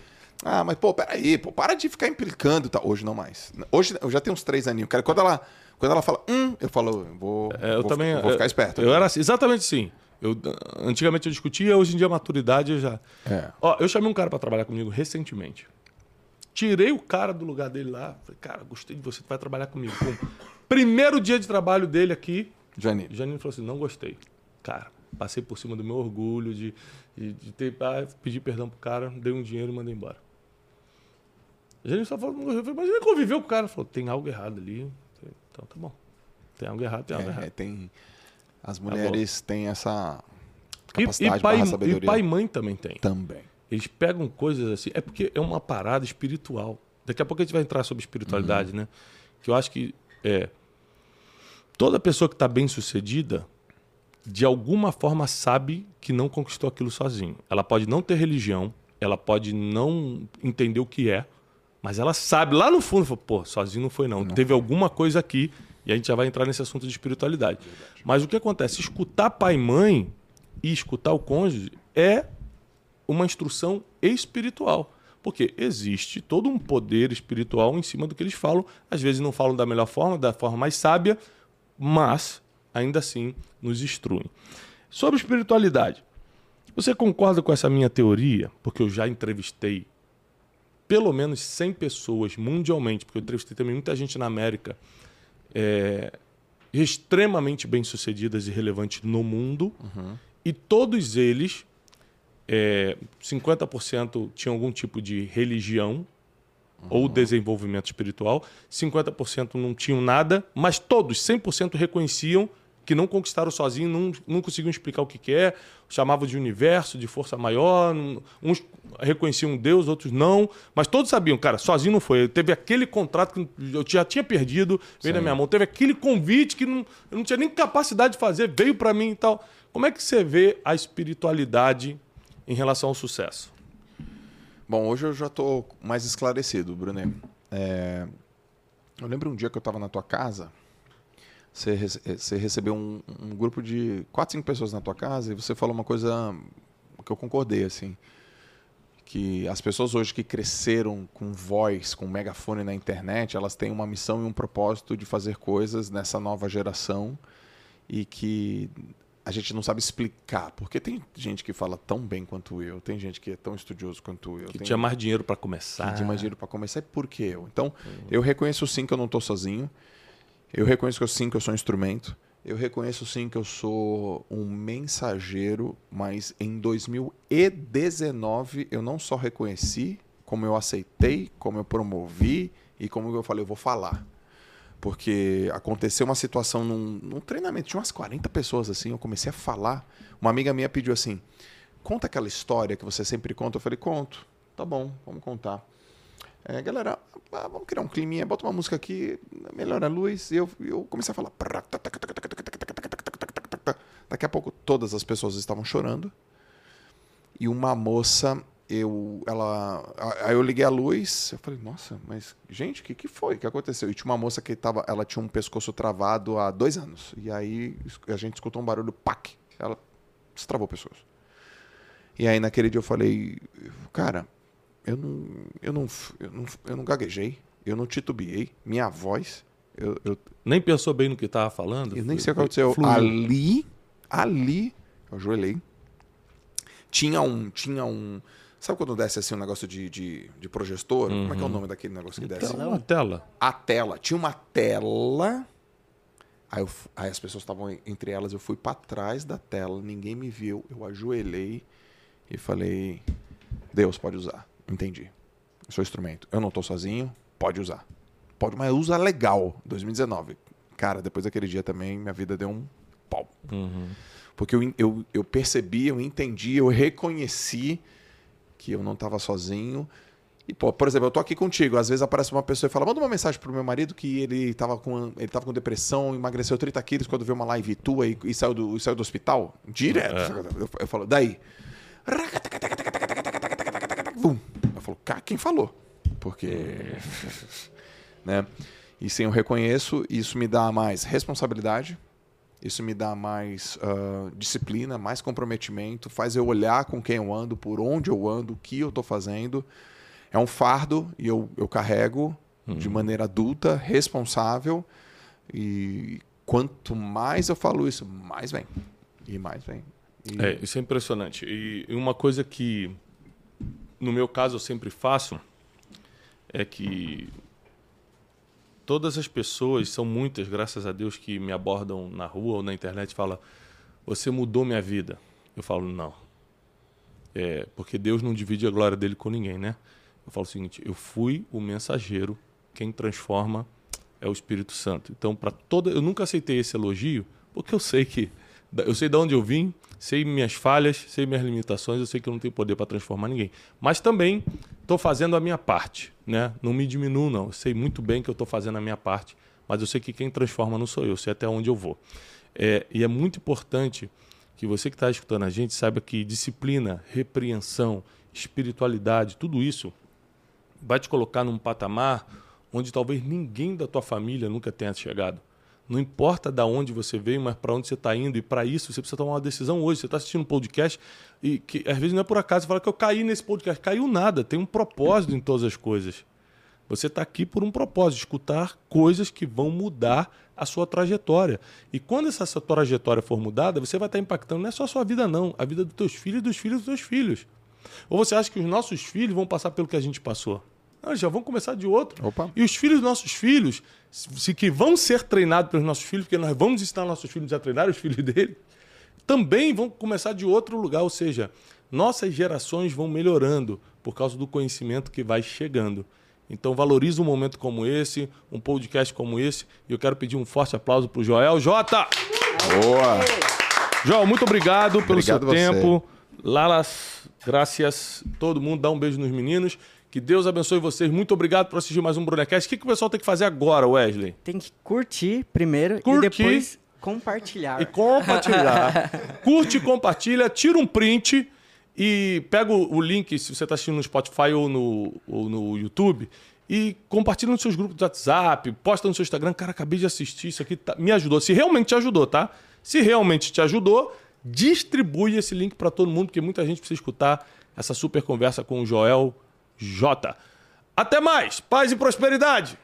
ah, mas pô, peraí, pô, para de ficar implicando tal. Hoje não mais. Hoje eu já tenho uns três aninhos. Cara, quando ela, quando ela fala, hum, eu falo, vou, É, eu vou, também. vou ficar eu- esperto. Eu era assim, exatamente assim. Eu, antigamente eu discutia, hoje em dia a maturidade eu já. É. Ó, eu chamei um cara para trabalhar comigo recentemente. Tirei o cara do lugar dele lá. Falei, cara, gostei de você, tu vai trabalhar comigo. Pum. Primeiro dia de trabalho dele aqui, Janine. Janine falou assim: não gostei. Cara, passei por cima do meu orgulho de, de, de ter. Ah, pedi perdão pro cara, dei um dinheiro e mandei embora. Janine só falou: não gostei. Eu falei, mas ele conviveu com o cara. Falou: tem algo errado ali. Então tá bom. Tem algo errado, tem algo É, errado. tem, as mulheres têm essa E, capacidade e, pai, barra e sabedoria. pai e mãe também tem. também. Eles pegam coisas assim. É porque é uma parada espiritual. Daqui a pouco a gente vai entrar sobre espiritualidade, né? Que eu acho que é, toda pessoa que está bem sucedida, de alguma forma sabe que não conquistou aquilo sozinho. Ela pode não ter religião, ela pode não entender o que é, mas ela sabe lá no fundo, pô, sozinho não foi não. Teve alguma coisa aqui e a gente já vai entrar nesse assunto de espiritualidade. Mas o que acontece? Escutar pai e mãe e escutar o cônjuge é uma instrução espiritual. Porque existe todo um poder espiritual em cima do que eles falam. Às vezes não falam da melhor forma, da forma mais sábia, mas ainda assim nos instruem. Sobre espiritualidade, você concorda com essa minha teoria? Porque eu já entrevistei pelo menos 100 pessoas mundialmente, porque eu entrevistei também muita gente na América, é, extremamente bem-sucedidas e relevantes no mundo, e todos eles, é, 50% tinham algum tipo de religião ou desenvolvimento espiritual, 50% não tinham nada, mas todos, 100% reconheciam que não conquistaram sozinho, não, não conseguiam explicar o que, que é, chamavam de universo, de força maior, uns reconheciam Deus, outros não, mas todos sabiam, cara, sozinho não foi. Teve aquele contrato que eu já tinha perdido, veio na minha mão, teve aquele convite que não, eu não tinha nem capacidade de fazer, veio para mim e tal. Como é que você vê a espiritualidade em relação ao sucesso? Bom, hoje eu já tô mais esclarecido, Brunet. É, Eu lembro um dia que eu estava na tua casa, você, rece- você recebeu um, um grupo de quatro, cinco pessoas na tua casa e você falou uma coisa que eu concordei, assim. Que as pessoas hoje que cresceram com voz, com megafone na internet, elas têm uma missão e um propósito de fazer coisas nessa nova geração e que a gente não sabe explicar. Porque tem gente que fala tão bem quanto eu, tem gente que é tão estudioso quanto eu. Que tem tinha mais dinheiro para começar. que tinha mais dinheiro para começar e por que eu? Então, eu reconheço sim que eu não estou sozinho. Eu reconheço que eu, sim que eu sou um instrumento. Eu reconheço sim que eu sou um mensageiro, mas em 2019 eu não só reconheci, como eu aceitei, como eu promovi e como eu falei, eu vou falar. Porque aconteceu uma situação num, num treinamento, tinha umas 40 pessoas assim, eu comecei a falar. Uma amiga minha pediu assim: conta aquela história que você sempre conta. Eu falei: conto, tá bom, vamos contar. É, galera, ah, vamos criar um climinha, bota uma música aqui, melhora a luz. E eu, eu comecei a falar. Daqui a pouco todas as pessoas estavam chorando. E uma moça, eu, ela, aí eu liguei a luz, eu falei, nossa, mas gente, o que, que foi? O que aconteceu? E tinha uma moça que tava, ela tinha um pescoço travado há dois anos. E aí a gente escutou um barulho, pac, ela destravou o pescoço. E aí naquele dia eu falei, cara, eu não, eu não, eu não, eu não gaguejei, eu não titubeei, minha voz, eu, eu, Nem pensou bem no que tava falando? eu nem sei o que aconteceu. fluiu. Ali, ali, eu ajoelhei. Tinha um, tinha um, sabe quando desce assim um negócio de, de, de projetor? Como é que é o nome daquele negócio que desce? Tela, uma tela. a tela. Tinha uma tela. Aí, eu aí as pessoas estavam entre elas. Eu fui para trás da tela, ninguém me viu. Eu ajoelhei e falei: Deus pode usar. Entendi. Eu sou instrumento. Eu não tô sozinho. Pode usar. Pode, mas usa legal. 2019. Cara, depois daquele dia também, minha vida deu um pau. Porque eu, eu, eu percebi, eu entendi, eu reconheci que eu não estava sozinho. E, pô, por exemplo, eu tô aqui contigo. Às vezes aparece uma pessoa e fala: manda uma mensagem pro meu marido que ele tava com, ele tava com depressão, emagreceu 30 quilos quando viu uma live tua e, e saiu, do, e saiu do hospital. Direto. Eu, eu falo, daí. Vum. Eu falo, cara, quem falou? Porque. né? E sim, eu reconheço, isso me dá mais responsabilidade, isso me dá mais ah, disciplina, mais comprometimento, faz eu olhar com quem eu ando, por onde eu ando, o que eu estou fazendo. É um fardo e eu, eu carrego de maneira adulta, responsável. E quanto mais eu falo isso, mais vem. E mais vem. E- É, isso é impressionante. E uma coisa que, no meu caso, eu sempre faço é que todas as pessoas, são muitas, graças a Deus, que me abordam na rua ou na internet e falam: Você mudou minha vida. Eu falo: Não. É, porque Deus não divide a glória dele com ninguém, né? Eu falo o seguinte: Eu fui o mensageiro, quem transforma é o Espírito Santo. Então, para toda, eu nunca aceitei esse elogio, porque eu sei que eu sei de onde eu vim, sei minhas falhas, sei minhas limitações, eu sei que eu não tenho poder para transformar ninguém. Mas também estou fazendo a minha parte, né? Não me diminuo não. Eu sei muito bem que eu estou fazendo a minha parte, mas eu sei que quem transforma não sou eu, eu sei até onde eu vou. É, e é muito importante que você que está escutando a gente saiba que disciplina, repreensão, espiritualidade, tudo isso vai te colocar num patamar onde talvez ninguém da tua família nunca tenha chegado. Não importa da onde você veio, mas para onde você está indo. E para isso você precisa tomar uma decisão hoje. Você está assistindo um podcast e que às vezes não é por acaso. Você fala que eu caí nesse podcast. Caiu nada. Tem um propósito em todas as coisas. Você está aqui por um propósito, escutar coisas que vão mudar a sua trajetória. E quando essa sua trajetória for mudada, você vai estar impactando não é só a sua vida, não, a vida dos teus filhos e dos filhos dos teus filhos. Ou você acha que os nossos filhos vão passar pelo que a gente passou? Não, já vão começar de outro. Opa. E os filhos dos nossos filhos, se que vão ser treinados pelos nossos filhos, porque nós vamos ensinar nossos filhos a treinar os filhos dele, também vão começar de outro lugar. Ou seja, nossas gerações vão melhorando por causa do conhecimento que vai chegando. Então valorize um momento como esse, um podcast como esse. E eu quero pedir um forte aplauso para o Joel. Jota! Boa! Joel, muito obrigado pelo Obrigado seu você. tempo. Lalas, graças. Todo mundo dá um beijo nos meninos. Que Deus abençoe vocês. Muito obrigado por assistir mais um Brunecast. O que, que o pessoal tem que fazer agora, Wesley? Tem que curtir primeiro Curtir. e depois compartilhar. E compartilhar. Curte, compartilha, tira um print e pega o, link, se você está assistindo no Spotify ou no, ou no YouTube, e compartilha nos seus grupos do WhatsApp, posta no seu Instagram. Cara, acabei de assistir isso aqui, tá- me ajudou. Se realmente te ajudou, tá? Se realmente te ajudou, distribui esse link para todo mundo, porque muita gente precisa escutar essa super conversa com o Joel J. Até mais, paz e prosperidade!